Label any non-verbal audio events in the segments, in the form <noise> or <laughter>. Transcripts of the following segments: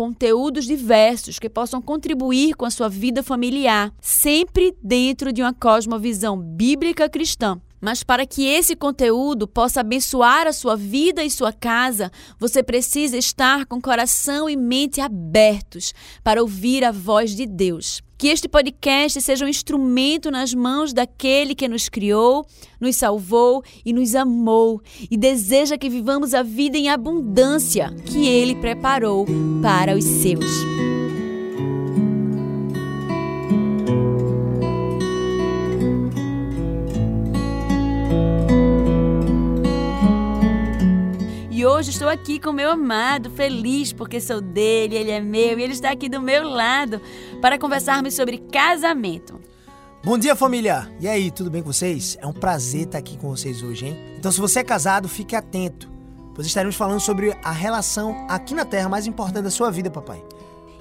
conteúdos diversos que possam contribuir com a sua vida familiar, sempre dentro de uma cosmovisão bíblica cristã. Mas para que esse conteúdo possa abençoar a sua vida e sua casa, você precisa estar com coração e mente abertos para ouvir a voz de Deus. Que este podcast seja um instrumento nas mãos daquele que nos criou, nos salvou e nos amou e deseja que vivamos a vida em abundância que ele preparou para os seus. E hoje estou aqui com meu amado, feliz porque sou dele, ele é meu e ele está aqui do meu lado para conversarmos sobre casamento. Bom dia, família! E aí, tudo bem com vocês? É um prazer estar aqui com vocês hoje, hein? Então, se você é casado, fique atento, pois estaremos falando sobre a relação aqui na Terra mais importante da sua vida, papai.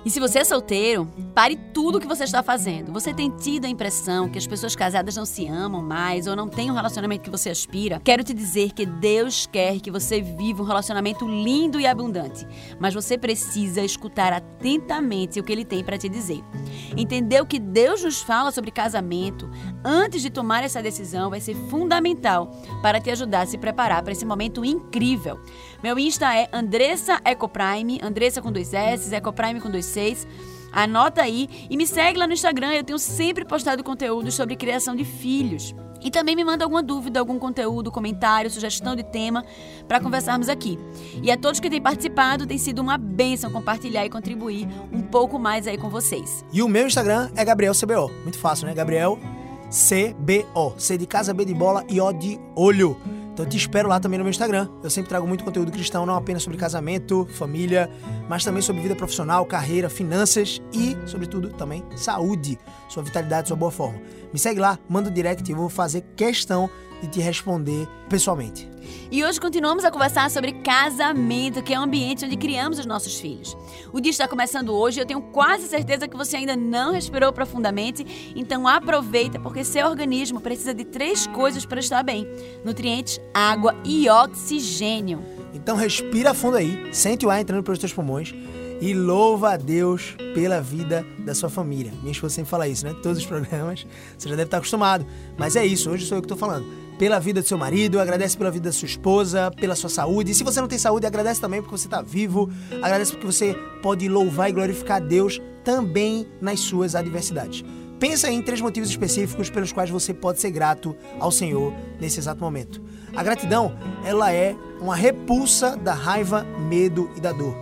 E se você é solteiro, pare tudo o que você está fazendo. Você tem tido a impressão que as pessoas casadas não se amam mais ou não têm um relacionamento que você aspira? Quero te dizer que Deus quer que você viva um relacionamento lindo e abundante, mas você precisa escutar atentamente o que ele tem para te dizer. Entender o que Deus nos fala sobre casamento antes de tomar essa decisão vai ser fundamental para te ajudar a se preparar para esse momento incrível. Meu Insta é Andressa Ecoprime, Andressa com dois S, Ecoprime com dois vocês. Anota aí e me segue lá no Instagram. Eu tenho sempre postado conteúdo sobre criação de filhos. E também me manda alguma dúvida, algum conteúdo, comentário, sugestão de tema para conversarmos aqui. E a todos que têm participado, tem sido uma bênção compartilhar e contribuir um pouco mais aí com vocês. E o meu Instagram é Gabriel CBO. Muito fácil, né? Gabriel CBO. C de casa, B de bola e O de olho. Então te espero lá também no meu Instagram. Eu sempre trago muito conteúdo cristão, não apenas sobre casamento, família, mas também sobre vida profissional, carreira, finanças e, sobretudo, também saúde, sua vitalidade, sua boa forma. Me segue lá, manda um direct e eu vou fazer questão de te responder pessoalmente. E hoje continuamos a conversar sobre casamento, que é o ambiente onde criamos os nossos filhos. O dia está começando hoje e eu tenho quase certeza que você ainda não respirou profundamente, então aproveita porque seu organismo precisa de três coisas para estar bem: nutrientes, água e oxigênio. Então respira fundo aí, sente o ar entrando pelos teus pulmões e louva a Deus pela vida da sua família. Minha esposa sempre fala isso, né? Todos os <laughs> programas, você já deve estar acostumado. Mas é isso, hoje sou eu que estou falando. Pela vida do seu marido, agradece pela vida da sua esposa, pela sua saúde. E se você não tem saúde, agradece também porque você está vivo, agradece porque você pode louvar e glorificar Deus também nas suas adversidades. Pensa em três motivos específicos pelos quais você pode ser grato ao Senhor nesse exato momento. A gratidão, ela é uma repulsa da raiva, medo e da dor.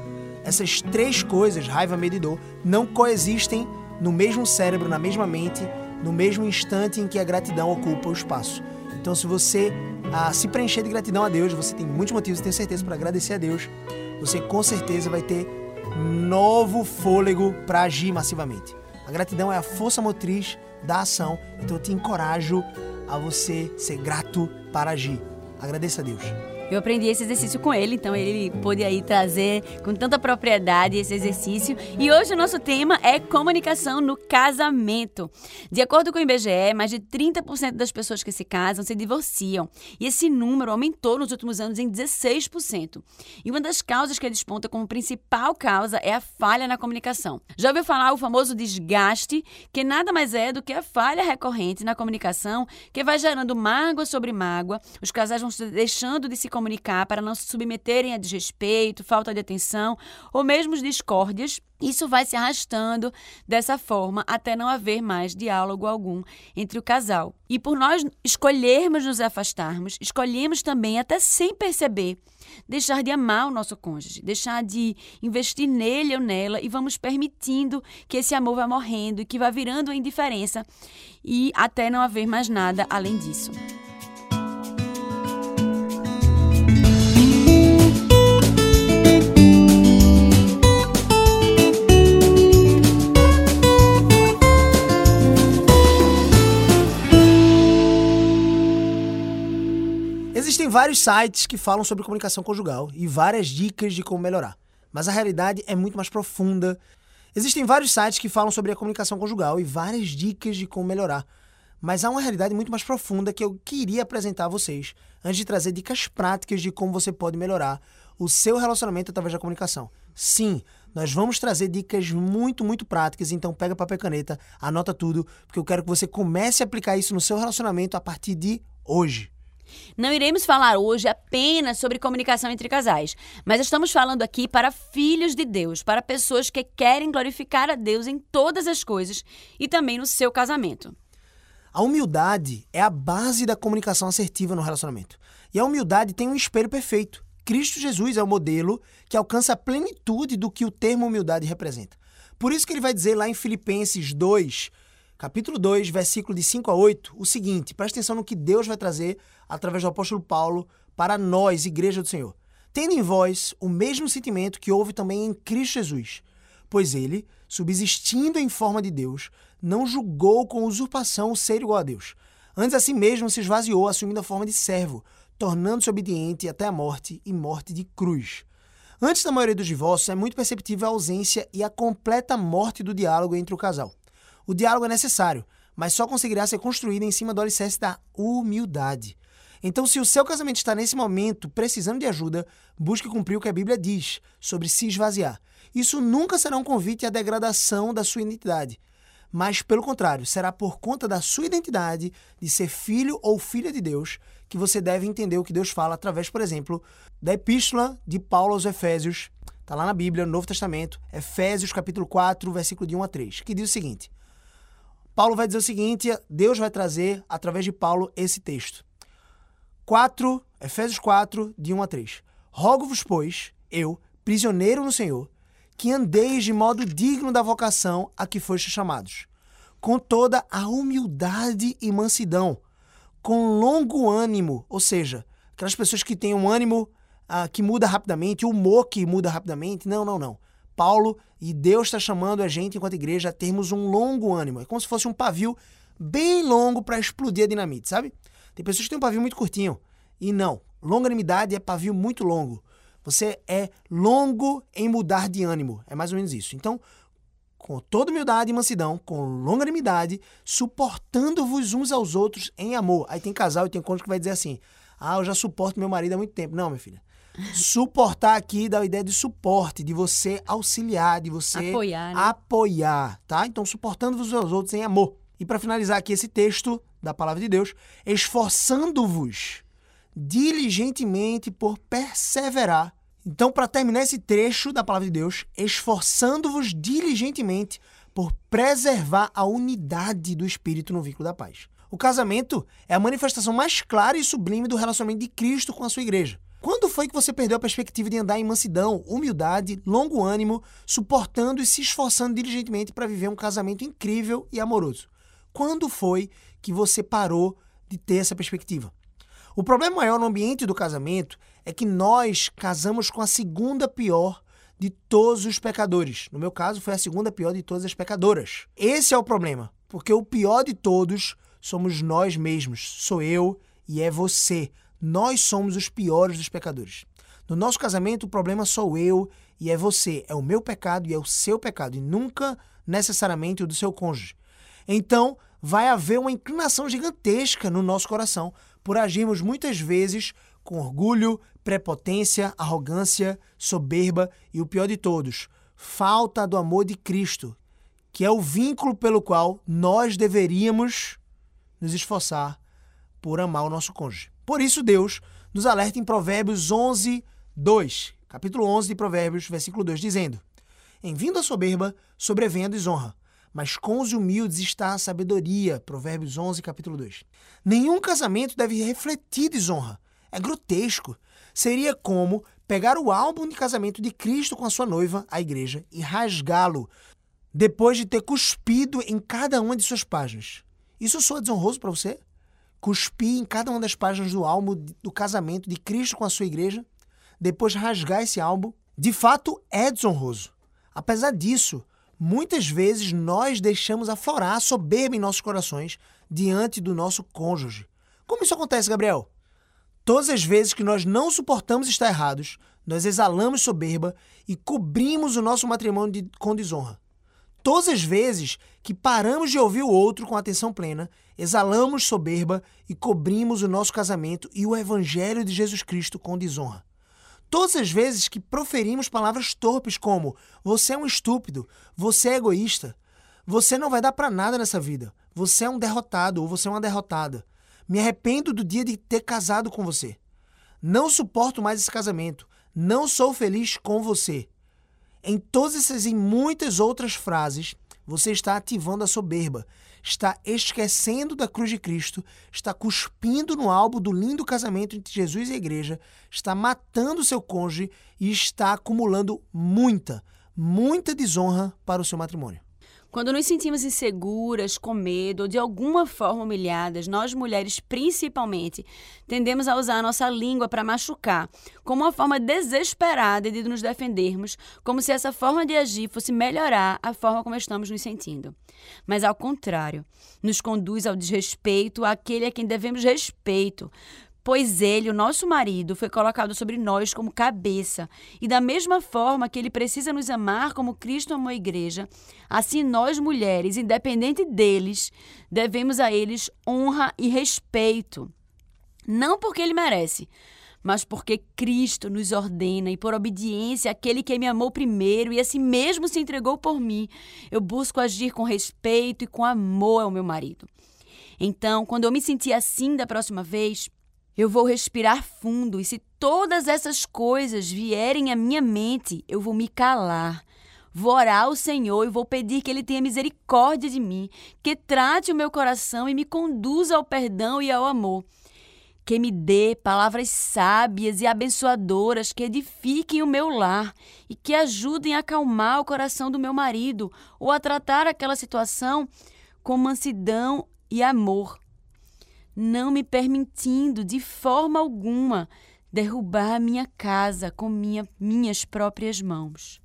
Essas três coisas, raiva, medo e dor, não coexistem no mesmo cérebro, na mesma mente, no mesmo instante em que a gratidão ocupa o espaço. Então, se você ah, se preencher de gratidão a Deus, você tem muitos motivos, tenho certeza, para agradecer a Deus, você com certeza vai ter novo fôlego para agir massivamente. A gratidão é a força motriz da ação, então eu te encorajo a você ser grato para agir. Agradeça a Deus. Eu aprendi esse exercício com ele, então ele pôde aí trazer com tanta propriedade esse exercício. E hoje o nosso tema é comunicação no casamento. De acordo com o IBGE, mais de 30% das pessoas que se casam se divorciam. E esse número aumentou nos últimos anos em 16%. E uma das causas que ele desponta como principal causa é a falha na comunicação. Já ouviu falar o famoso desgaste, que nada mais é do que a falha recorrente na comunicação que vai gerando mágoa sobre mágoa, os casais vão deixando de se comunicar para não se submeterem a desrespeito, falta de atenção ou mesmo discórdias. Isso vai se arrastando dessa forma até não haver mais diálogo algum entre o casal. E por nós escolhermos nos afastarmos, escolhemos também, até sem perceber, deixar de amar o nosso cônjuge, deixar de investir nele ou nela e vamos permitindo que esse amor vá morrendo e que vá virando indiferença e até não haver mais nada além disso. Existem vários sites que falam sobre comunicação conjugal e várias dicas de como melhorar. Mas a realidade é muito mais profunda. Existem vários sites que falam sobre a comunicação conjugal e várias dicas de como melhorar. Mas há uma realidade muito mais profunda que eu queria apresentar a vocês antes de trazer dicas práticas de como você pode melhorar o seu relacionamento através da comunicação. Sim, nós vamos trazer dicas muito, muito práticas, então pega papel e caneta, anota tudo, porque eu quero que você comece a aplicar isso no seu relacionamento a partir de hoje. Não iremos falar hoje apenas sobre comunicação entre casais, mas estamos falando aqui para filhos de Deus, para pessoas que querem glorificar a Deus em todas as coisas e também no seu casamento. A humildade é a base da comunicação assertiva no relacionamento. E a humildade tem um espelho perfeito. Cristo Jesus é o modelo que alcança a plenitude do que o termo humildade representa. Por isso que ele vai dizer lá em Filipenses 2, capítulo 2, versículo de 5 a 8, o seguinte: presta atenção no que Deus vai trazer através do apóstolo Paulo para nós, igreja do Senhor. Tendo em vós o mesmo sentimento que houve também em Cristo Jesus, pois ele, subsistindo em forma de Deus, não julgou com usurpação o ser igual a Deus. Antes a si mesmo se esvaziou, assumindo a forma de servo, tornando-se obediente até a morte e morte de cruz. Antes da maioria dos divórcios, é muito perceptível a ausência e a completa morte do diálogo entre o casal. O diálogo é necessário, mas só conseguirá ser construído em cima do alicerce da humildade. Então, se o seu casamento está nesse momento precisando de ajuda, busque cumprir o que a Bíblia diz sobre se esvaziar. Isso nunca será um convite à degradação da sua identidade, mas, pelo contrário, será por conta da sua identidade de ser filho ou filha de Deus que você deve entender o que Deus fala através, por exemplo, da epístola de Paulo aos Efésios, está lá na Bíblia, no Novo Testamento, Efésios capítulo 4, versículo de 1 a 3, que diz o seguinte: Paulo vai dizer o seguinte, Deus vai trazer, através de Paulo, esse texto. 4, Efésios 4, de 1 a 3. Rogo-vos, pois, eu, prisioneiro no Senhor, que andeis de modo digno da vocação a que fostes chamados, com toda a humildade e mansidão, com longo ânimo, ou seja, aquelas pessoas que têm um ânimo ah, que muda rapidamente, humor que muda rapidamente. Não, não, não. Paulo e Deus está chamando a gente, enquanto igreja, a termos um longo ânimo. É como se fosse um pavio bem longo para explodir a dinamite, sabe? Tem pessoas que têm um pavio muito curtinho. E não. Longanimidade é pavio muito longo. Você é longo em mudar de ânimo. É mais ou menos isso. Então, com toda humildade e mansidão, com longanimidade, suportando-vos uns aos outros em amor. Aí tem casal e tem cônjuge que vai dizer assim: Ah, eu já suporto meu marido há muito tempo. Não, minha filha. Suportar aqui dá a ideia de suporte, de você auxiliar, de você apoiar, né? apoiar tá? Então, suportando-vos aos outros em amor. E para finalizar aqui esse texto da palavra de Deus, esforçando-vos diligentemente por perseverar. Então, para terminar esse trecho da palavra de Deus, esforçando-vos diligentemente por preservar a unidade do espírito no vínculo da paz. O casamento é a manifestação mais clara e sublime do relacionamento de Cristo com a sua igreja. Quando foi que você perdeu a perspectiva de andar em mansidão, humildade, longo ânimo, suportando e se esforçando diligentemente para viver um casamento incrível e amoroso? Quando foi que você parou de ter essa perspectiva? O problema maior no ambiente do casamento é que nós casamos com a segunda pior de todos os pecadores. No meu caso, foi a segunda pior de todas as pecadoras. Esse é o problema, porque o pior de todos somos nós mesmos. Sou eu e é você. Nós somos os piores dos pecadores. No nosso casamento, o problema sou eu e é você. É o meu pecado e é o seu pecado, e nunca necessariamente o do seu cônjuge. Então, vai haver uma inclinação gigantesca no nosso coração por agirmos muitas vezes com orgulho, prepotência, arrogância, soberba e o pior de todos, falta do amor de Cristo, que é o vínculo pelo qual nós deveríamos nos esforçar por amar o nosso cônjuge. Por isso, Deus nos alerta em Provérbios 11, 2, capítulo 11 de Provérbios, versículo 2, dizendo: Em vindo a soberba, sobrevém a desonra, mas com os humildes está a sabedoria. Provérbios 11, capítulo 2. Nenhum casamento deve refletir desonra. É grotesco. Seria como pegar o álbum de casamento de Cristo com a sua noiva, a igreja, e rasgá-lo, depois de ter cuspido em cada uma de suas páginas. Isso soa desonroso para você? Cuspir em cada uma das páginas do álbum do casamento de Cristo com a sua igreja, depois rasgar esse álbum? De fato, é desonroso. Apesar disso, muitas vezes nós deixamos aflorar a soberba em nossos corações diante do nosso cônjuge. Como isso acontece, Gabriel? Todas as vezes que nós não suportamos estar errados, nós exalamos soberba e cobrimos o nosso matrimônio de, com desonra. Todas as vezes que paramos de ouvir o outro com atenção plena, exalamos soberba e cobrimos o nosso casamento e o evangelho de Jesus Cristo com desonra. Todas as vezes que proferimos palavras torpes como você é um estúpido, você é egoísta, você não vai dar para nada nessa vida, você é um derrotado ou você é uma derrotada. Me arrependo do dia de ter casado com você. Não suporto mais esse casamento. Não sou feliz com você. Em todas essas e muitas outras frases, você está ativando a soberba, está esquecendo da cruz de Cristo, está cuspindo no álbum do lindo casamento entre Jesus e a igreja, está matando seu cônjuge e está acumulando muita, muita desonra para o seu matrimônio. Quando nos sentimos inseguras, com medo ou de alguma forma humilhadas, nós mulheres principalmente tendemos a usar a nossa língua para machucar, como uma forma desesperada de nos defendermos, como se essa forma de agir fosse melhorar a forma como estamos nos sentindo. Mas ao contrário, nos conduz ao desrespeito àquele a quem devemos respeito, pois ele, o nosso marido, foi colocado sobre nós como cabeça. E da mesma forma que ele precisa nos amar como Cristo amou a igreja, assim nós mulheres, independente deles, devemos a eles honra e respeito. Não porque ele merece, mas porque Cristo nos ordena e por obediência àquele que me amou primeiro e assim mesmo se entregou por mim, eu busco agir com respeito e com amor ao meu marido. Então, quando eu me sentir assim da próxima vez, eu vou respirar fundo e se todas essas coisas vierem à minha mente, eu vou me calar. Vou orar ao Senhor e vou pedir que Ele tenha misericórdia de mim, que trate o meu coração e me conduza ao perdão e ao amor. Que me dê palavras sábias e abençoadoras que edifiquem o meu lar e que ajudem a acalmar o coração do meu marido ou a tratar aquela situação com mansidão e amor não me permitindo de forma alguma derrubar a minha casa com minha, minhas próprias mãos.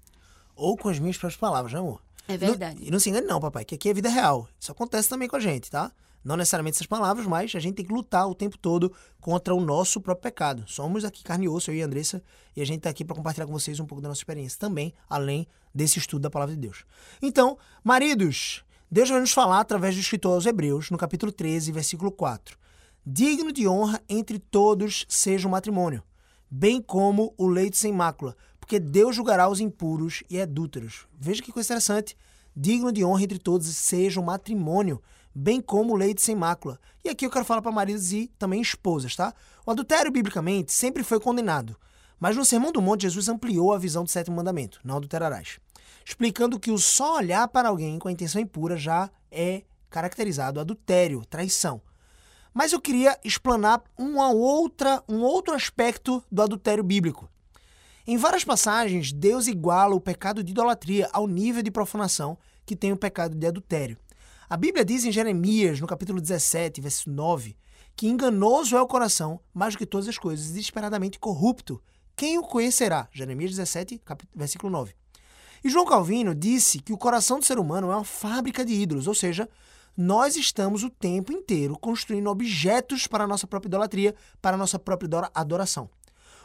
Ou com as minhas próprias palavras, né, amor? É verdade. Não, e não se engane, não, papai, que aqui é vida real. Isso acontece também com a gente, tá? Não necessariamente essas palavras, mas a gente tem que lutar o tempo todo contra o nosso próprio pecado. Somos aqui carne e osso, eu e a Andressa, e a gente está aqui para compartilhar com vocês um pouco da nossa experiência também, além desse estudo da palavra de Deus. Então, maridos, Deus vai nos falar através do escritor aos Hebreus, no capítulo 13, versículo 4. Digno de honra entre todos seja o matrimônio, bem como o leito sem mácula, porque Deus julgará os impuros e adúlteros. Veja que coisa interessante. Digno de honra entre todos seja o matrimônio, bem como o leito sem mácula. E aqui eu quero falar para maridos e também esposas, tá? O adultério, biblicamente, sempre foi condenado. Mas no Sermão do Monte, Jesus ampliou a visão do sétimo mandamento, não adulterarás, explicando que o só olhar para alguém com a intenção impura já é caracterizado adultério, traição. Mas eu queria explanar uma outra, um outro aspecto do adultério bíblico. Em várias passagens, Deus iguala o pecado de idolatria ao nível de profanação que tem o pecado de adultério. A Bíblia diz em Jeremias, no capítulo 17, verso 9, que enganoso é o coração, mais do que todas as coisas, desesperadamente corrupto. Quem o conhecerá? Jeremias 17, versículo 9. E João Calvino disse que o coração do ser humano é uma fábrica de ídolos, ou seja, nós estamos o tempo inteiro construindo objetos para a nossa própria idolatria, para a nossa própria adoração.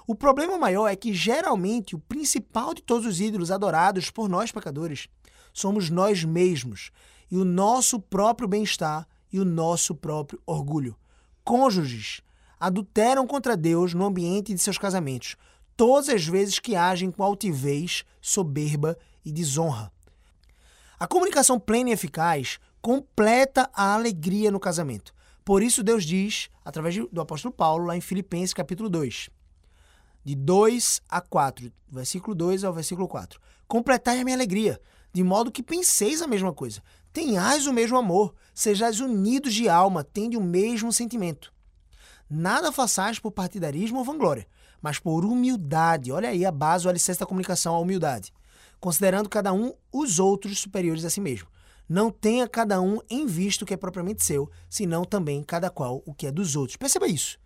O problema maior é que, geralmente, o principal de todos os ídolos adorados por nós pecadores somos nós mesmos e o nosso próprio bem-estar e o nosso próprio orgulho. Cônjuges adulteram contra Deus no ambiente de seus casamentos, todas as vezes que agem com altivez, soberba e desonra. A comunicação plena e eficaz completa a alegria no casamento. Por isso Deus diz, através do apóstolo Paulo, lá em Filipenses capítulo 2, de 2 a 4, versículo 2 ao versículo 4. Completai a minha alegria, de modo que penseis a mesma coisa. Tenhais o mesmo amor, sejais unidos de alma, tende o mesmo sentimento. Nada façais por partidarismo ou vanglória, mas por humildade. Olha aí a base, o alicerce da comunicação, a humildade. Considerando cada um os outros superiores a si mesmo. Não tenha cada um em vista o que é propriamente seu, senão também cada qual o que é dos outros. Perceba isso.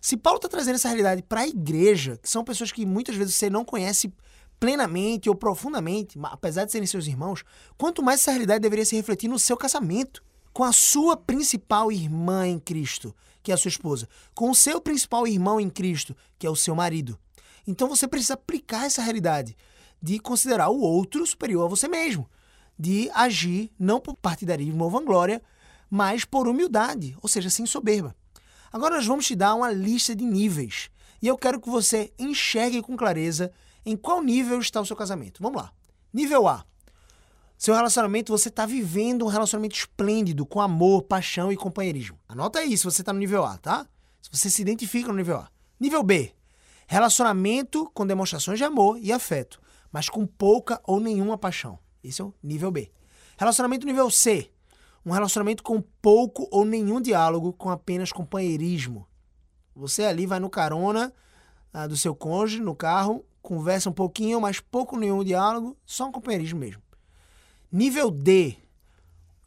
Se Paulo está trazendo essa realidade para a igreja, que são pessoas que muitas vezes você não conhece plenamente ou profundamente, apesar de serem seus irmãos, quanto mais essa realidade deveria se refletir no seu casamento, com a sua principal irmã em Cristo, que é a sua esposa, com o seu principal irmão em Cristo, que é o seu marido. Então você precisa aplicar essa realidade de considerar o outro superior a você mesmo, de agir não por partidarismo ou vanglória, mas por humildade, ou seja, sem soberba. Agora nós vamos te dar uma lista de níveis. E eu quero que você enxergue com clareza em qual nível está o seu casamento. Vamos lá. Nível A. Seu relacionamento, você está vivendo um relacionamento esplêndido, com amor, paixão e companheirismo. Anota aí se você está no nível A, tá? Se você se identifica no nível A. Nível B. Relacionamento com demonstrações de amor e afeto, mas com pouca ou nenhuma paixão. Esse é o nível B. Relacionamento nível C. Um relacionamento com pouco ou nenhum diálogo, com apenas companheirismo. Você ali vai no carona ah, do seu cônjuge, no carro, conversa um pouquinho, mas pouco ou nenhum diálogo, só um companheirismo mesmo. Nível D.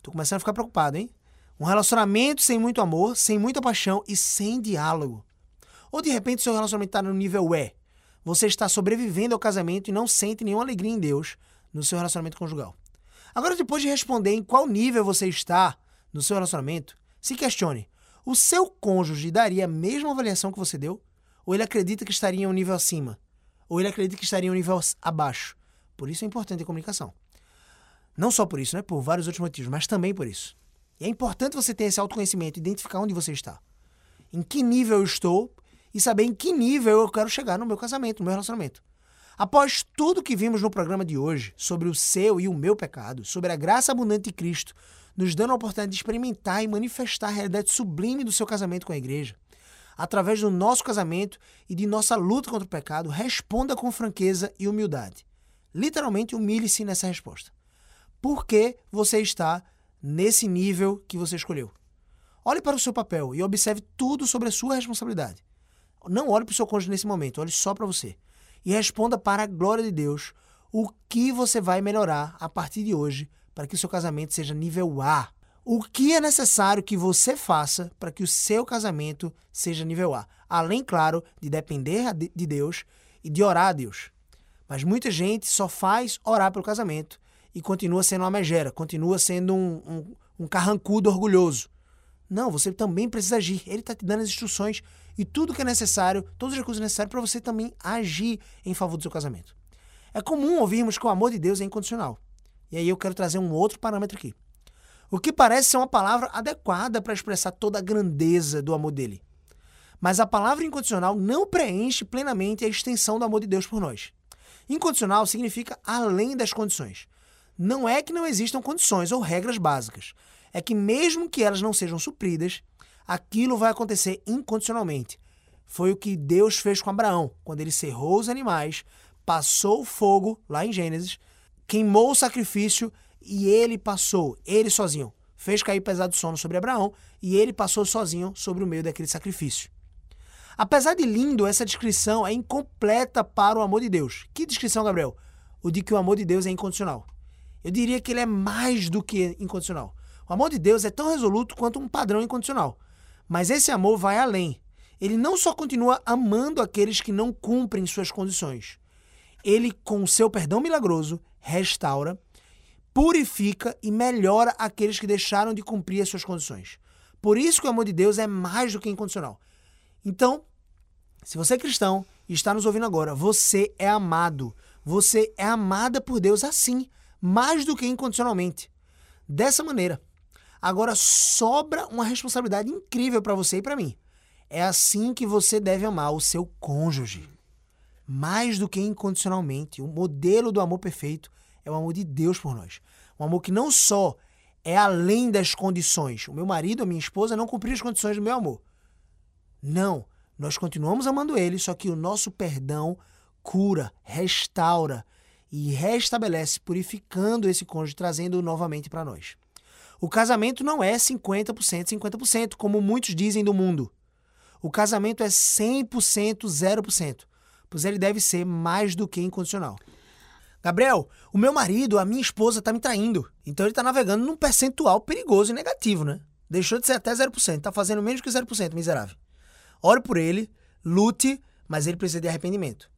Tô começando a ficar preocupado, hein? Um relacionamento sem muito amor, sem muita paixão e sem diálogo. Ou de repente seu relacionamento está no nível E. Você está sobrevivendo ao casamento e não sente nenhuma alegria em Deus no seu relacionamento conjugal. Agora, depois de responder em qual nível você está no seu relacionamento, se questione: o seu cônjuge daria a mesma avaliação que você deu? Ou ele acredita que estaria em um nível acima? Ou ele acredita que estaria em um nível abaixo? Por isso é importante a comunicação. Não só por isso, né? Por vários outros motivos, mas também por isso. E é importante você ter esse autoconhecimento, identificar onde você está. Em que nível eu estou e saber em que nível eu quero chegar no meu casamento, no meu relacionamento. Após tudo que vimos no programa de hoje sobre o seu e o meu pecado, sobre a graça abundante de Cristo, nos dando a oportunidade de experimentar e manifestar a realidade sublime do seu casamento com a igreja, através do nosso casamento e de nossa luta contra o pecado, responda com franqueza e humildade. Literalmente, humilhe-se nessa resposta. Por que você está nesse nível que você escolheu? Olhe para o seu papel e observe tudo sobre a sua responsabilidade. Não olhe para o seu cônjuge nesse momento, olhe só para você e responda para a glória de Deus o que você vai melhorar a partir de hoje para que o seu casamento seja nível A. O que é necessário que você faça para que o seu casamento seja nível A? Além, claro, de depender de Deus e de orar a Deus. Mas muita gente só faz orar pelo casamento e continua sendo uma megera, continua sendo um, um, um carrancudo orgulhoso. Não, você também precisa agir. Ele está te dando as instruções e tudo que é necessário, todos os recursos necessários para você também agir em favor do seu casamento. É comum ouvirmos que o amor de Deus é incondicional. E aí eu quero trazer um outro parâmetro aqui. O que parece ser uma palavra adequada para expressar toda a grandeza do amor dele. Mas a palavra incondicional não preenche plenamente a extensão do amor de Deus por nós. Incondicional significa além das condições. Não é que não existam condições ou regras básicas. É que mesmo que elas não sejam supridas, aquilo vai acontecer incondicionalmente. Foi o que Deus fez com Abraão, quando ele cerrou os animais, passou o fogo, lá em Gênesis, queimou o sacrifício e ele passou, ele sozinho. Fez cair pesado sono sobre Abraão e ele passou sozinho sobre o meio daquele sacrifício. Apesar de lindo, essa descrição é incompleta para o amor de Deus. Que descrição, Gabriel? O de que o amor de Deus é incondicional. Eu diria que ele é mais do que incondicional. O amor de Deus é tão resoluto quanto um padrão incondicional. Mas esse amor vai além. Ele não só continua amando aqueles que não cumprem suas condições. Ele, com seu perdão milagroso, restaura, purifica e melhora aqueles que deixaram de cumprir as suas condições. Por isso que o amor de Deus é mais do que incondicional. Então, se você é cristão e está nos ouvindo agora, você é amado. Você é amada por Deus assim, mais do que incondicionalmente. Dessa maneira. Agora sobra uma responsabilidade incrível para você e para mim. É assim que você deve amar o seu cônjuge. Mais do que incondicionalmente. O modelo do amor perfeito é o amor de Deus por nós. Um amor que não só é além das condições. O meu marido, a minha esposa não cumpriram as condições do meu amor. Não. Nós continuamos amando ele, só que o nosso perdão cura, restaura e restabelece, purificando esse cônjuge, trazendo-o novamente para nós. O casamento não é 50%, 50%, como muitos dizem do mundo. O casamento é 100%, 0%, pois ele deve ser mais do que incondicional. Gabriel, o meu marido, a minha esposa, tá me traindo. Então ele tá navegando num percentual perigoso e negativo, né? Deixou de ser até 0%, tá fazendo menos que 0%, miserável. Ore por ele, lute, mas ele precisa de arrependimento.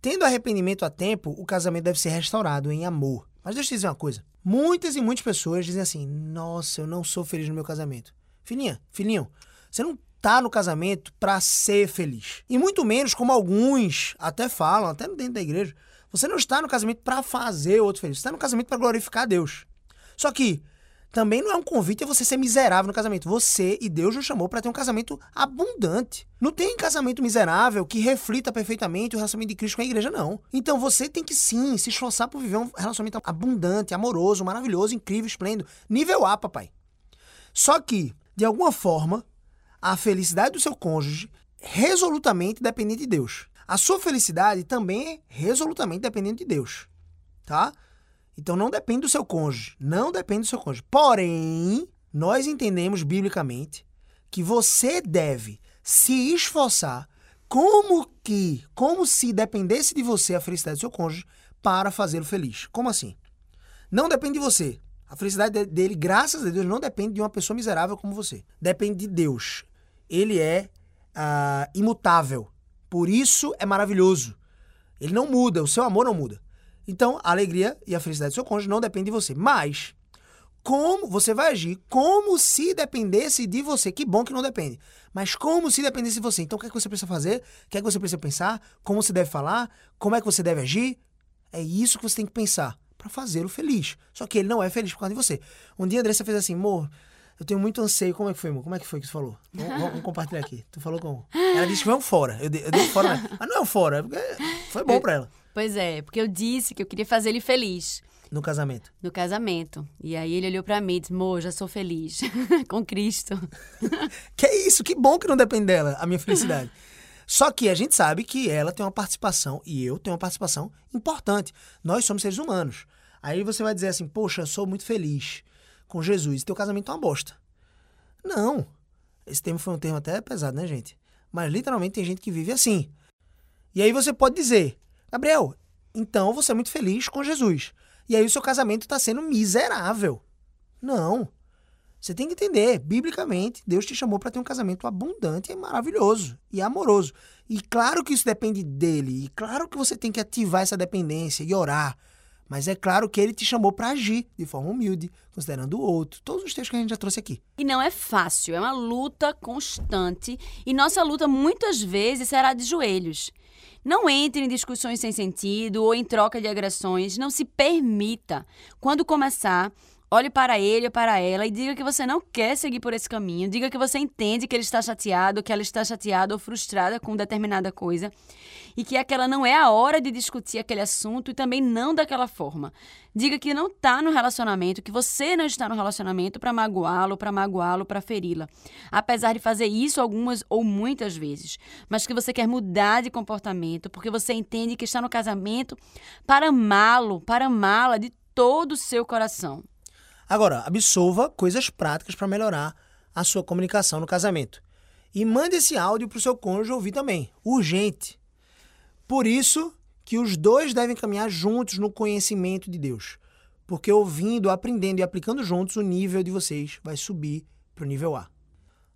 Tendo arrependimento a tempo, o casamento deve ser restaurado em amor. Mas deixa eu te dizer uma coisa. Muitas e muitas pessoas dizem assim: Nossa, eu não sou feliz no meu casamento. Filhinha, filhinho, você não tá no casamento para ser feliz. E muito menos, como alguns até falam, até dentro da igreja, você não está no casamento para fazer outro feliz. Você está no casamento para glorificar Deus. Só que também não é um convite a você ser miserável no casamento. Você e Deus nos chamou para ter um casamento abundante. Não tem casamento miserável que reflita perfeitamente o relacionamento de Cristo com a igreja, não. Então você tem que sim se esforçar por viver um relacionamento abundante, amoroso, maravilhoso, incrível, esplêndido. Nível A, papai. Só que, de alguma forma, a felicidade do seu cônjuge resolutamente dependente de Deus. A sua felicidade também é resolutamente dependente de Deus. Tá? Então não depende do seu cônjuge, não depende do seu cônjuge. Porém, nós entendemos biblicamente que você deve se esforçar como que, como se dependesse de você a felicidade do seu cônjuge para fazê-lo feliz. Como assim? Não depende de você. A felicidade dele, graças a Deus, não depende de uma pessoa miserável como você. Depende de Deus. Ele é uh, imutável. Por isso é maravilhoso. Ele não muda, o seu amor não muda. Então, a alegria e a felicidade do seu cônjuge não dependem de você. Mas, como você vai agir como se dependesse de você. Que bom que não depende. Mas como se dependesse de você. Então, o que é que você precisa fazer? O que é que você precisa pensar? Como você deve falar? Como é que você deve agir? É isso que você tem que pensar para fazê-lo feliz. Só que ele não é feliz por causa de você. Um dia a Andressa fez assim, amor, eu tenho muito anseio. Como é que foi, amor? Como é que foi que você falou? Vamos, vamos compartilhar aqui. Tu falou como? Ela disse que foi um fora. Eu dei, eu dei fora, né? mas não é um fora. Foi bom para ela. Pois é, porque eu disse que eu queria fazer ele feliz. No casamento? No casamento. E aí ele olhou para mim e disse: Mo, já sou feliz. <laughs> Com Cristo. <laughs> que é isso, que bom que não depende dela, a minha felicidade. Só que a gente sabe que ela tem uma participação e eu tenho uma participação importante. Nós somos seres humanos. Aí você vai dizer assim: Poxa, eu sou muito feliz com Jesus e teu casamento é uma bosta. Não. Esse termo foi um termo até pesado, né, gente? Mas literalmente tem gente que vive assim. E aí você pode dizer: Gabriel, então você é muito feliz com Jesus. E aí o seu casamento está sendo miserável. Não. Você tem que entender, biblicamente, Deus te chamou para ter um casamento abundante e maravilhoso e amoroso. E claro que isso depende dele, e claro que você tem que ativar essa dependência e orar. Mas é claro que ele te chamou para agir de forma humilde, considerando o outro. Todos os textos que a gente já trouxe aqui. E não é fácil, é uma luta constante. E nossa luta muitas vezes será de joelhos. Não entre em discussões sem sentido ou em troca de agressões. Não se permita. Quando começar, olhe para ele ou para ela e diga que você não quer seguir por esse caminho. Diga que você entende que ele está chateado, que ela está chateada ou frustrada com determinada coisa e que aquela não é a hora de discutir aquele assunto e também não daquela forma. Diga que não está no relacionamento, que você não está no relacionamento para magoá-lo, para magoá-lo, para feri-la. Apesar de fazer isso algumas ou muitas vezes, mas que você quer mudar de comportamento, porque você entende que está no casamento para amá-lo, para amá-la de todo o seu coração. Agora, absolva coisas práticas para melhorar a sua comunicação no casamento. E mande esse áudio para o seu cônjuge ouvir também. Urgente. Por isso que os dois devem caminhar juntos no conhecimento de Deus. Porque ouvindo, aprendendo e aplicando juntos, o nível de vocês vai subir para o nível A.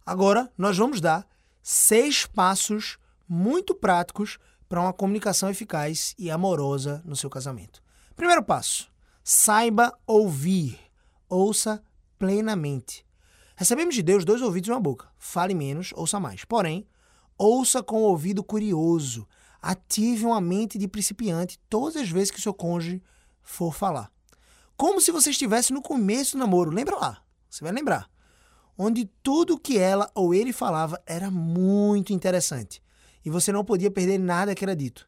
Agora, nós vamos dar seis passos muito práticos para uma comunicação eficaz e amorosa no seu casamento. Primeiro passo: Saiba ouvir. Ouça plenamente. Recebemos de Deus dois ouvidos e uma boca. Fale menos, ouça mais. Porém, ouça com o ouvido curioso. Ative uma mente de principiante todas as vezes que seu cônjuge for falar. Como se você estivesse no começo do namoro. Lembra lá? Você vai lembrar. Onde tudo que ela ou ele falava era muito interessante. E você não podia perder nada que era dito.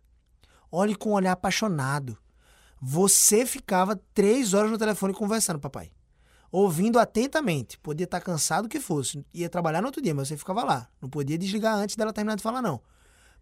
Olhe com um olhar apaixonado. Você ficava três horas no telefone conversando, papai ouvindo atentamente. Podia estar cansado que fosse, ia trabalhar no outro dia, mas você ficava lá. Não podia desligar antes dela terminar de falar, não.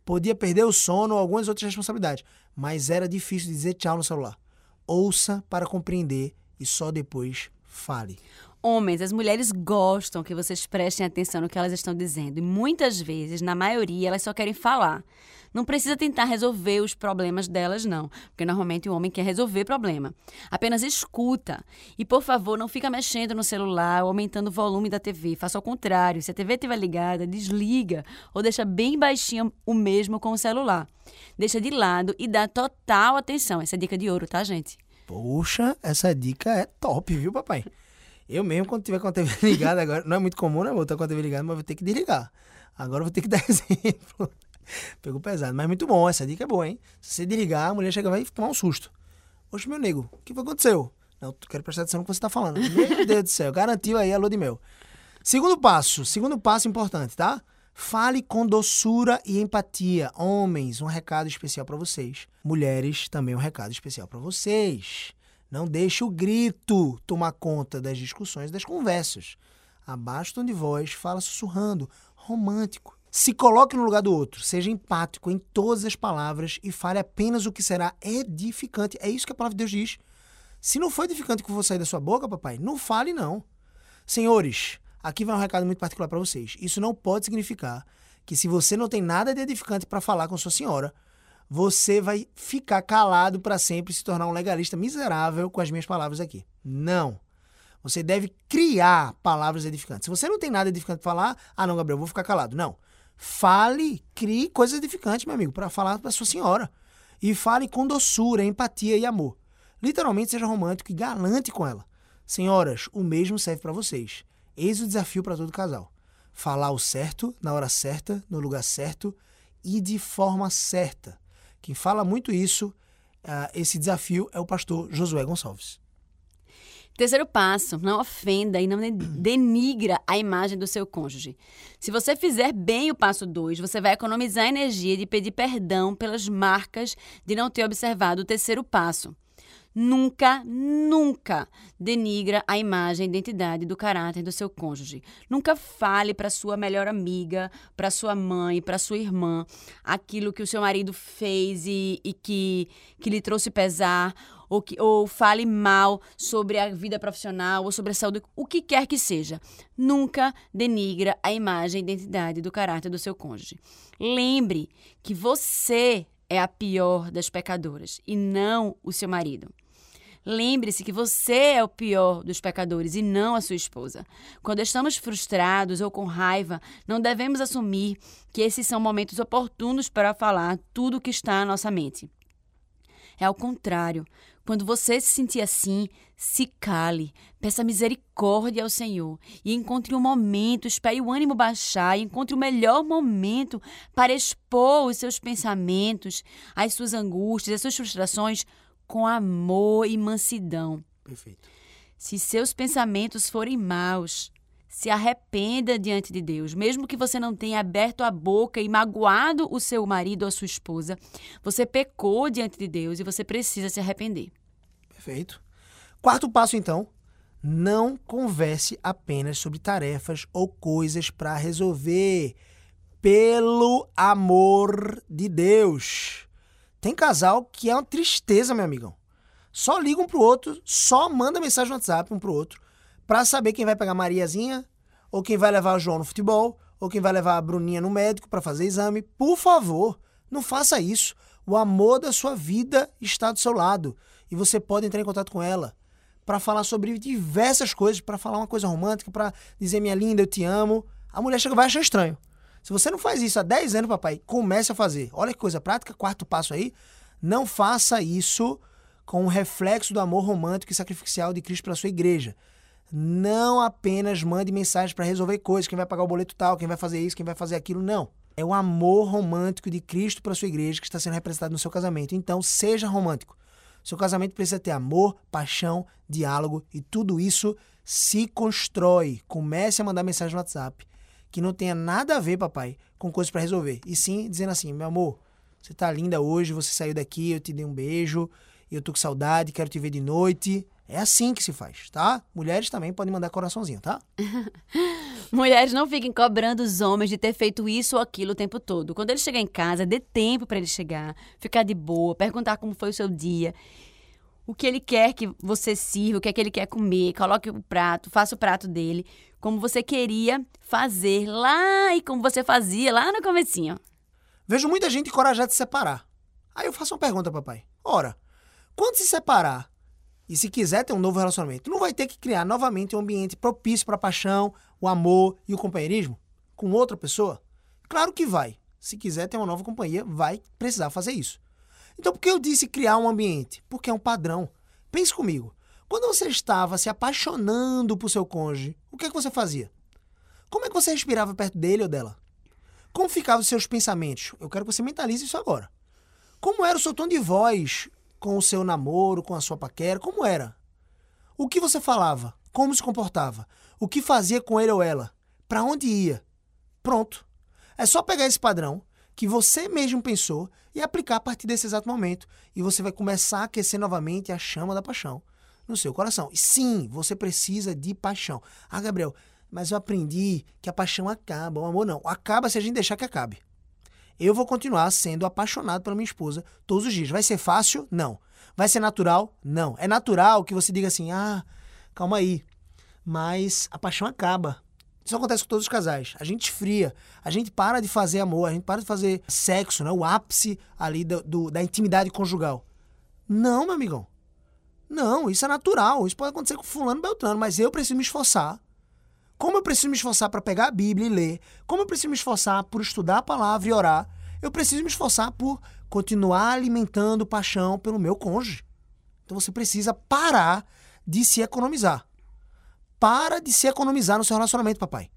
Podia perder o sono ou algumas outras responsabilidades, mas era difícil dizer tchau no celular. Ouça para compreender e só depois fale. Homens, as mulheres gostam que vocês prestem atenção no que elas estão dizendo e muitas vezes, na maioria, elas só querem falar. Não precisa tentar resolver os problemas delas, não, porque normalmente o homem quer resolver problema. Apenas escuta. E, por favor, não fica mexendo no celular ou aumentando o volume da TV. Faça ao contrário. Se a TV estiver ligada, desliga ou deixa bem baixinho o mesmo com o celular. Deixa de lado e dá total atenção. Essa é dica de ouro, tá, gente? Poxa, essa dica é top, viu, papai? Eu mesmo, quando tiver com a TV <laughs> ligada agora, não é muito comum, né? Vou estar com a TV ligada, mas vou ter que desligar. Agora vou ter que dar <laughs> exemplo. <laughs> Pegou pesado. Mas muito bom, essa dica é boa, hein? Se você desligar, a mulher chega vai tomar um susto. Oxe, meu nego, o que aconteceu? Não, quero prestar atenção no que você está falando. Meu <laughs> Deus do céu, garantiu aí a lua de mel. Segundo passo, segundo passo importante, tá? Fale com doçura e empatia. Homens, um recado especial para vocês. Mulheres, também um recado especial para vocês. Não deixe o grito tomar conta das discussões, das conversas. Abaixa o tom de voz, fala sussurrando, romântico. Se coloque no lugar do outro, seja empático em todas as palavras e fale apenas o que será edificante. É isso que a palavra de Deus diz. Se não for edificante que for sair da sua boca, papai, não fale não. Senhores, aqui vai um recado muito particular para vocês. Isso não pode significar que se você não tem nada de edificante para falar com sua senhora, você vai ficar calado para sempre e se tornar um legalista miserável com as minhas palavras aqui. Não. Você deve criar palavras edificantes. Se você não tem nada edificante para falar, ah, não, Gabriel, vou ficar calado. Não. Fale, crie coisas edificantes, meu amigo, para falar para sua senhora. E fale com doçura, empatia e amor. Literalmente seja romântico e galante com ela. Senhoras, o mesmo serve para vocês. Eis o desafio para todo casal. Falar o certo, na hora certa, no lugar certo e de forma certa. Quem fala muito isso, uh, esse desafio, é o pastor Josué Gonçalves. Terceiro passo, não ofenda e não <clears throat> denigra a imagem do seu cônjuge. Se você fizer bem o passo 2, você vai economizar a energia de pedir perdão pelas marcas de não ter observado o terceiro passo. Nunca, nunca denigra a imagem, a identidade do caráter do seu cônjuge. Nunca fale para sua melhor amiga, para sua mãe, para sua irmã aquilo que o seu marido fez e, e que, que lhe trouxe pesar ou, que, ou fale mal sobre a vida profissional ou sobre a saúde, o que quer que seja. Nunca denigra a imagem e identidade do caráter do seu cônjuge. Lembre que você é a pior das pecadoras e não o seu marido. Lembre-se que você é o pior dos pecadores e não a sua esposa. Quando estamos frustrados ou com raiva, não devemos assumir que esses são momentos oportunos para falar tudo o que está na nossa mente. É ao contrário. Quando você se sentir assim, se cale, peça misericórdia ao Senhor e encontre um momento, espere o ânimo baixar e encontre o melhor momento para expor os seus pensamentos, as suas angústias, as suas frustrações com amor e mansidão. Perfeito. Se seus pensamentos forem maus, se arrependa diante de Deus. Mesmo que você não tenha aberto a boca e magoado o seu marido ou a sua esposa, você pecou diante de Deus e você precisa se arrepender. Perfeito. Quarto passo, então. Não converse apenas sobre tarefas ou coisas para resolver. Pelo amor de Deus. Tem casal que é uma tristeza, meu amigão. Só liga um pro outro, só manda mensagem no WhatsApp um pro outro para saber quem vai pegar Mariazinha, ou quem vai levar o João no futebol, ou quem vai levar a Bruninha no médico para fazer exame. Por favor, não faça isso. O amor da sua vida está do seu lado e você pode entrar em contato com ela para falar sobre diversas coisas, para falar uma coisa romântica, para dizer minha linda, eu te amo. A mulher chega vai achar estranho. Se você não faz isso há 10 anos, papai, comece a fazer. Olha que coisa prática, quarto passo aí. Não faça isso com um reflexo do amor romântico e sacrificial de Cristo pela sua igreja. Não apenas mande mensagens para resolver coisas, quem vai pagar o boleto tal, quem vai fazer isso, quem vai fazer aquilo, não. É o amor romântico de Cristo para sua igreja que está sendo representado no seu casamento. Então, seja romântico. Seu casamento precisa ter amor, paixão, diálogo e tudo isso se constrói. Comece a mandar mensagem no WhatsApp que não tenha nada a ver, papai, com coisas para resolver. E sim dizendo assim: meu amor, você tá linda hoje, você saiu daqui, eu te dei um beijo, eu tô com saudade, quero te ver de noite. É assim que se faz, tá? Mulheres também podem mandar coraçãozinho, tá? <laughs> Mulheres não fiquem cobrando os homens de ter feito isso ou aquilo o tempo todo. Quando ele chegar em casa, dê tempo para ele chegar, ficar de boa, perguntar como foi o seu dia, o que ele quer que você sirva, o que é que ele quer comer, coloque o prato, faça o prato dele, como você queria fazer lá e como você fazia lá no comecinho. Vejo muita gente encorajada de se separar. Aí eu faço uma pergunta, papai. Ora, quando se separar e se quiser ter um novo relacionamento, não vai ter que criar novamente um ambiente propício para a paixão, o amor e o companheirismo com outra pessoa? Claro que vai. Se quiser ter uma nova companhia, vai precisar fazer isso. Então, por que eu disse criar um ambiente? Porque é um padrão. Pense comigo. Quando você estava se apaixonando por seu cônjuge, o que é que você fazia? Como é que você respirava perto dele ou dela? Como ficavam os seus pensamentos? Eu quero que você mentalize isso agora. Como era o seu tom de voz com o seu namoro, com a sua paquera? Como era? O que você falava? Como se comportava? O que fazia com ele ou ela? Para onde ia? Pronto. É só pegar esse padrão que você mesmo pensou e aplicar a partir desse exato momento. E você vai começar a aquecer novamente a chama da paixão no seu coração. E sim, você precisa de paixão. Ah, Gabriel, mas eu aprendi que a paixão acaba, o amor não. Acaba se a gente deixar que acabe. Eu vou continuar sendo apaixonado pela minha esposa todos os dias. Vai ser fácil? Não. Vai ser natural? Não. É natural que você diga assim: ah, calma aí. Mas a paixão acaba. Isso acontece com todos os casais. A gente esfria, a gente para de fazer amor, a gente para de fazer sexo, né? o ápice ali do, do, da intimidade conjugal. Não, meu amigão. Não, isso é natural. Isso pode acontecer com fulano Beltrano, mas eu preciso me esforçar. Como eu preciso me esforçar para pegar a Bíblia e ler, como eu preciso me esforçar por estudar a palavra e orar, eu preciso me esforçar por continuar alimentando paixão pelo meu cônjuge. Então você precisa parar de se economizar. Para de se economizar no seu relacionamento, papai.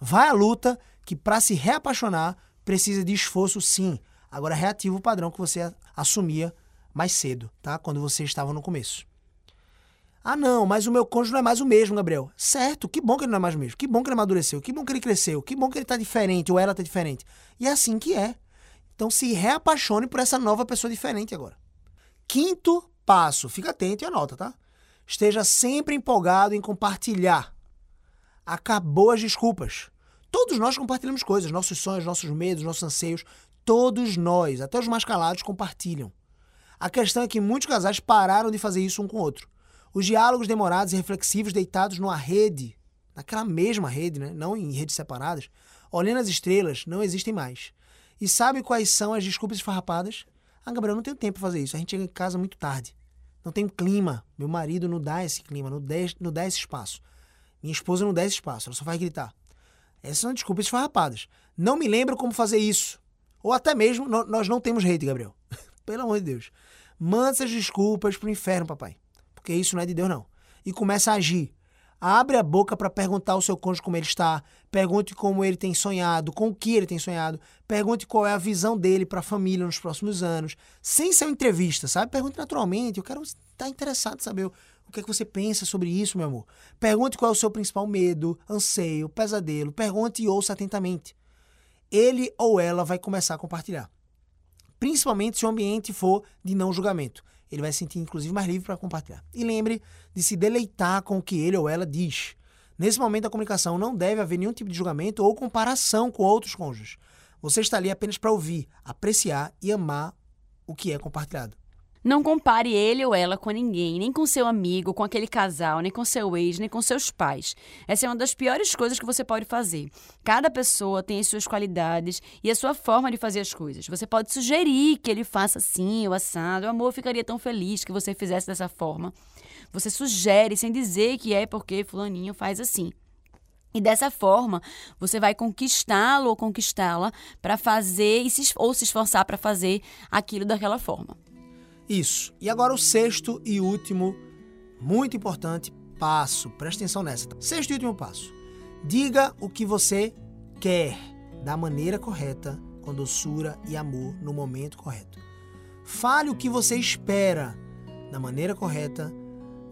Vai à luta, que para se reapaixonar precisa de esforço, sim. Agora reativa o padrão que você assumia mais cedo, tá? Quando você estava no começo. Ah, não, mas o meu cônjuge não é mais o mesmo, Gabriel. Certo, que bom que ele não é mais o mesmo. Que bom que ele amadureceu. Que bom que ele cresceu. Que bom que ele está diferente ou ela está diferente. E é assim que é. Então se reapaixone por essa nova pessoa diferente agora. Quinto passo, fica atento e anota, tá? Esteja sempre empolgado em compartilhar. Acabou as desculpas. Todos nós compartilhamos coisas, nossos sonhos, nossos medos, nossos anseios. Todos nós, até os mais calados, compartilham. A questão é que muitos casais pararam de fazer isso um com o outro. Os diálogos demorados e reflexivos deitados numa rede, naquela mesma rede, né? não em redes separadas, olhando as estrelas, não existem mais. E sabe quais são as desculpas esfarrapadas? Ah, Gabriel, não tenho tempo para fazer isso. A gente chega em casa muito tarde. Não tem clima. Meu marido não dá esse clima, não dá, não dá esse espaço. Minha esposa não dá esse espaço, ela só vai gritar. Essas são desculpas esfarrapadas. Não me lembro como fazer isso. Ou até mesmo, nós não temos rede, Gabriel. <laughs> Pelo amor de Deus. Manda essas desculpas pro inferno, papai porque isso não é de Deus, não. E começa a agir. Abre a boca para perguntar ao seu cônjuge como ele está. Pergunte como ele tem sonhado, com o que ele tem sonhado. Pergunte qual é a visão dele para a família nos próximos anos. Sem ser uma entrevista, sabe? Pergunte naturalmente. Eu quero estar tá interessado em saber o que é que você pensa sobre isso, meu amor. Pergunte qual é o seu principal medo, anseio, pesadelo. Pergunte e ouça atentamente. Ele ou ela vai começar a compartilhar. Principalmente se o ambiente for de não julgamento. Ele vai se sentir, inclusive, mais livre para compartilhar. E lembre de se deleitar com o que ele ou ela diz. Nesse momento da comunicação, não deve haver nenhum tipo de julgamento ou comparação com outros cônjuges. Você está ali apenas para ouvir, apreciar e amar o que é compartilhado. Não compare ele ou ela com ninguém, nem com seu amigo, com aquele casal, nem com seu ex, nem com seus pais. Essa é uma das piores coisas que você pode fazer. Cada pessoa tem as suas qualidades e a sua forma de fazer as coisas. Você pode sugerir que ele faça assim ou assado. O amor ficaria tão feliz que você fizesse dessa forma. Você sugere sem dizer que é porque fulaninho faz assim. E dessa forma, você vai conquistá-lo ou conquistá-la para fazer ou se esforçar para fazer aquilo daquela forma. Isso. E agora o sexto e último, muito importante passo. Presta atenção nessa. Tá? Sexto e último passo. Diga o que você quer da maneira correta, com doçura e amor no momento correto. Fale o que você espera da maneira correta,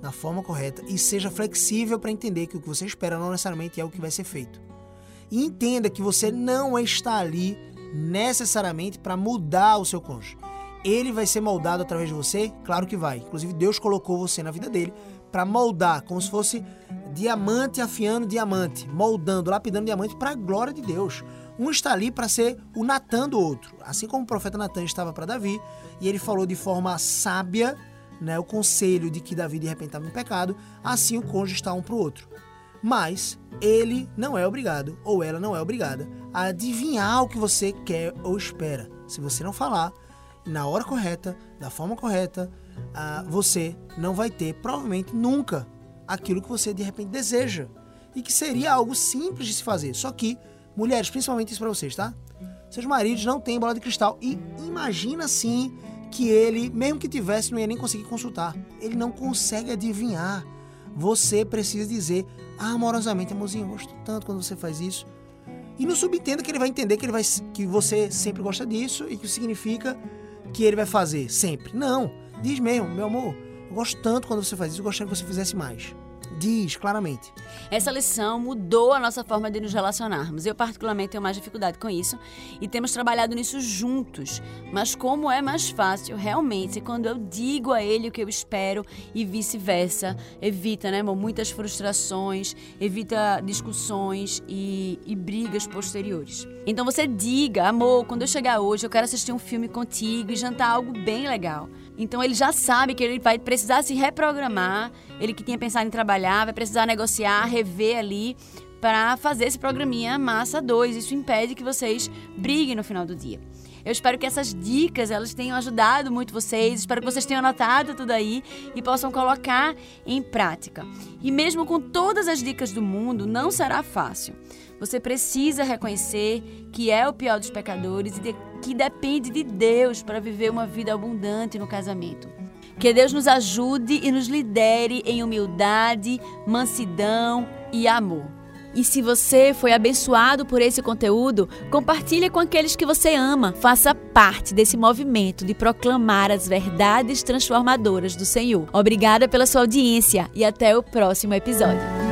da forma correta e seja flexível para entender que o que você espera não necessariamente é o que vai ser feito. E entenda que você não está ali necessariamente para mudar o seu cônjuge. Ele vai ser moldado através de você? Claro que vai. Inclusive, Deus colocou você na vida dele para moldar, como se fosse diamante afiando diamante, moldando, lapidando diamante para a glória de Deus. Um está ali para ser o Natan do outro. Assim como o profeta Natan estava para Davi, e ele falou de forma sábia né, o conselho de que Davi de repente estava em pecado, assim o cônjuge está um para o outro. Mas ele não é obrigado, ou ela não é obrigada, a adivinhar o que você quer ou espera. Se você não falar na hora correta, da forma correta, uh, você não vai ter, provavelmente nunca, aquilo que você de repente deseja. E que seria algo simples de se fazer. Só que, mulheres, principalmente isso para vocês, tá? Seus maridos não têm bola de cristal. E imagina assim que ele, mesmo que tivesse, não ia nem conseguir consultar. Ele não consegue adivinhar. Você precisa dizer amorosamente, amorzinho, eu gosto tanto quando você faz isso. E não subentenda que ele vai entender que, ele vai, que você sempre gosta disso e que significa que ele vai fazer sempre. Não. Diz mesmo, meu amor, eu gosto tanto quando você faz isso, eu gostaria que você fizesse mais. Diz claramente. Essa lição mudou a nossa forma de nos relacionarmos. Eu, particularmente, tenho mais dificuldade com isso e temos trabalhado nisso juntos. Mas, como é mais fácil, realmente, quando eu digo a ele o que eu espero e vice-versa, evita, né, amor, muitas frustrações, evita discussões e, e brigas posteriores. Então, você diga, amor, quando eu chegar hoje, eu quero assistir um filme contigo e jantar algo bem legal. Então ele já sabe que ele vai precisar se reprogramar, ele que tinha pensado em trabalhar, vai precisar negociar, rever ali para fazer esse programinha massa 2. Isso impede que vocês briguem no final do dia. Eu espero que essas dicas elas tenham ajudado muito vocês. Espero que vocês tenham anotado tudo aí e possam colocar em prática. E mesmo com todas as dicas do mundo, não será fácil. Você precisa reconhecer que é o pior dos pecadores e de, que depende de Deus para viver uma vida abundante no casamento. Que Deus nos ajude e nos lidere em humildade, mansidão e amor. E se você foi abençoado por esse conteúdo, compartilhe com aqueles que você ama. Faça parte desse movimento de proclamar as verdades transformadoras do Senhor. Obrigada pela sua audiência e até o próximo episódio.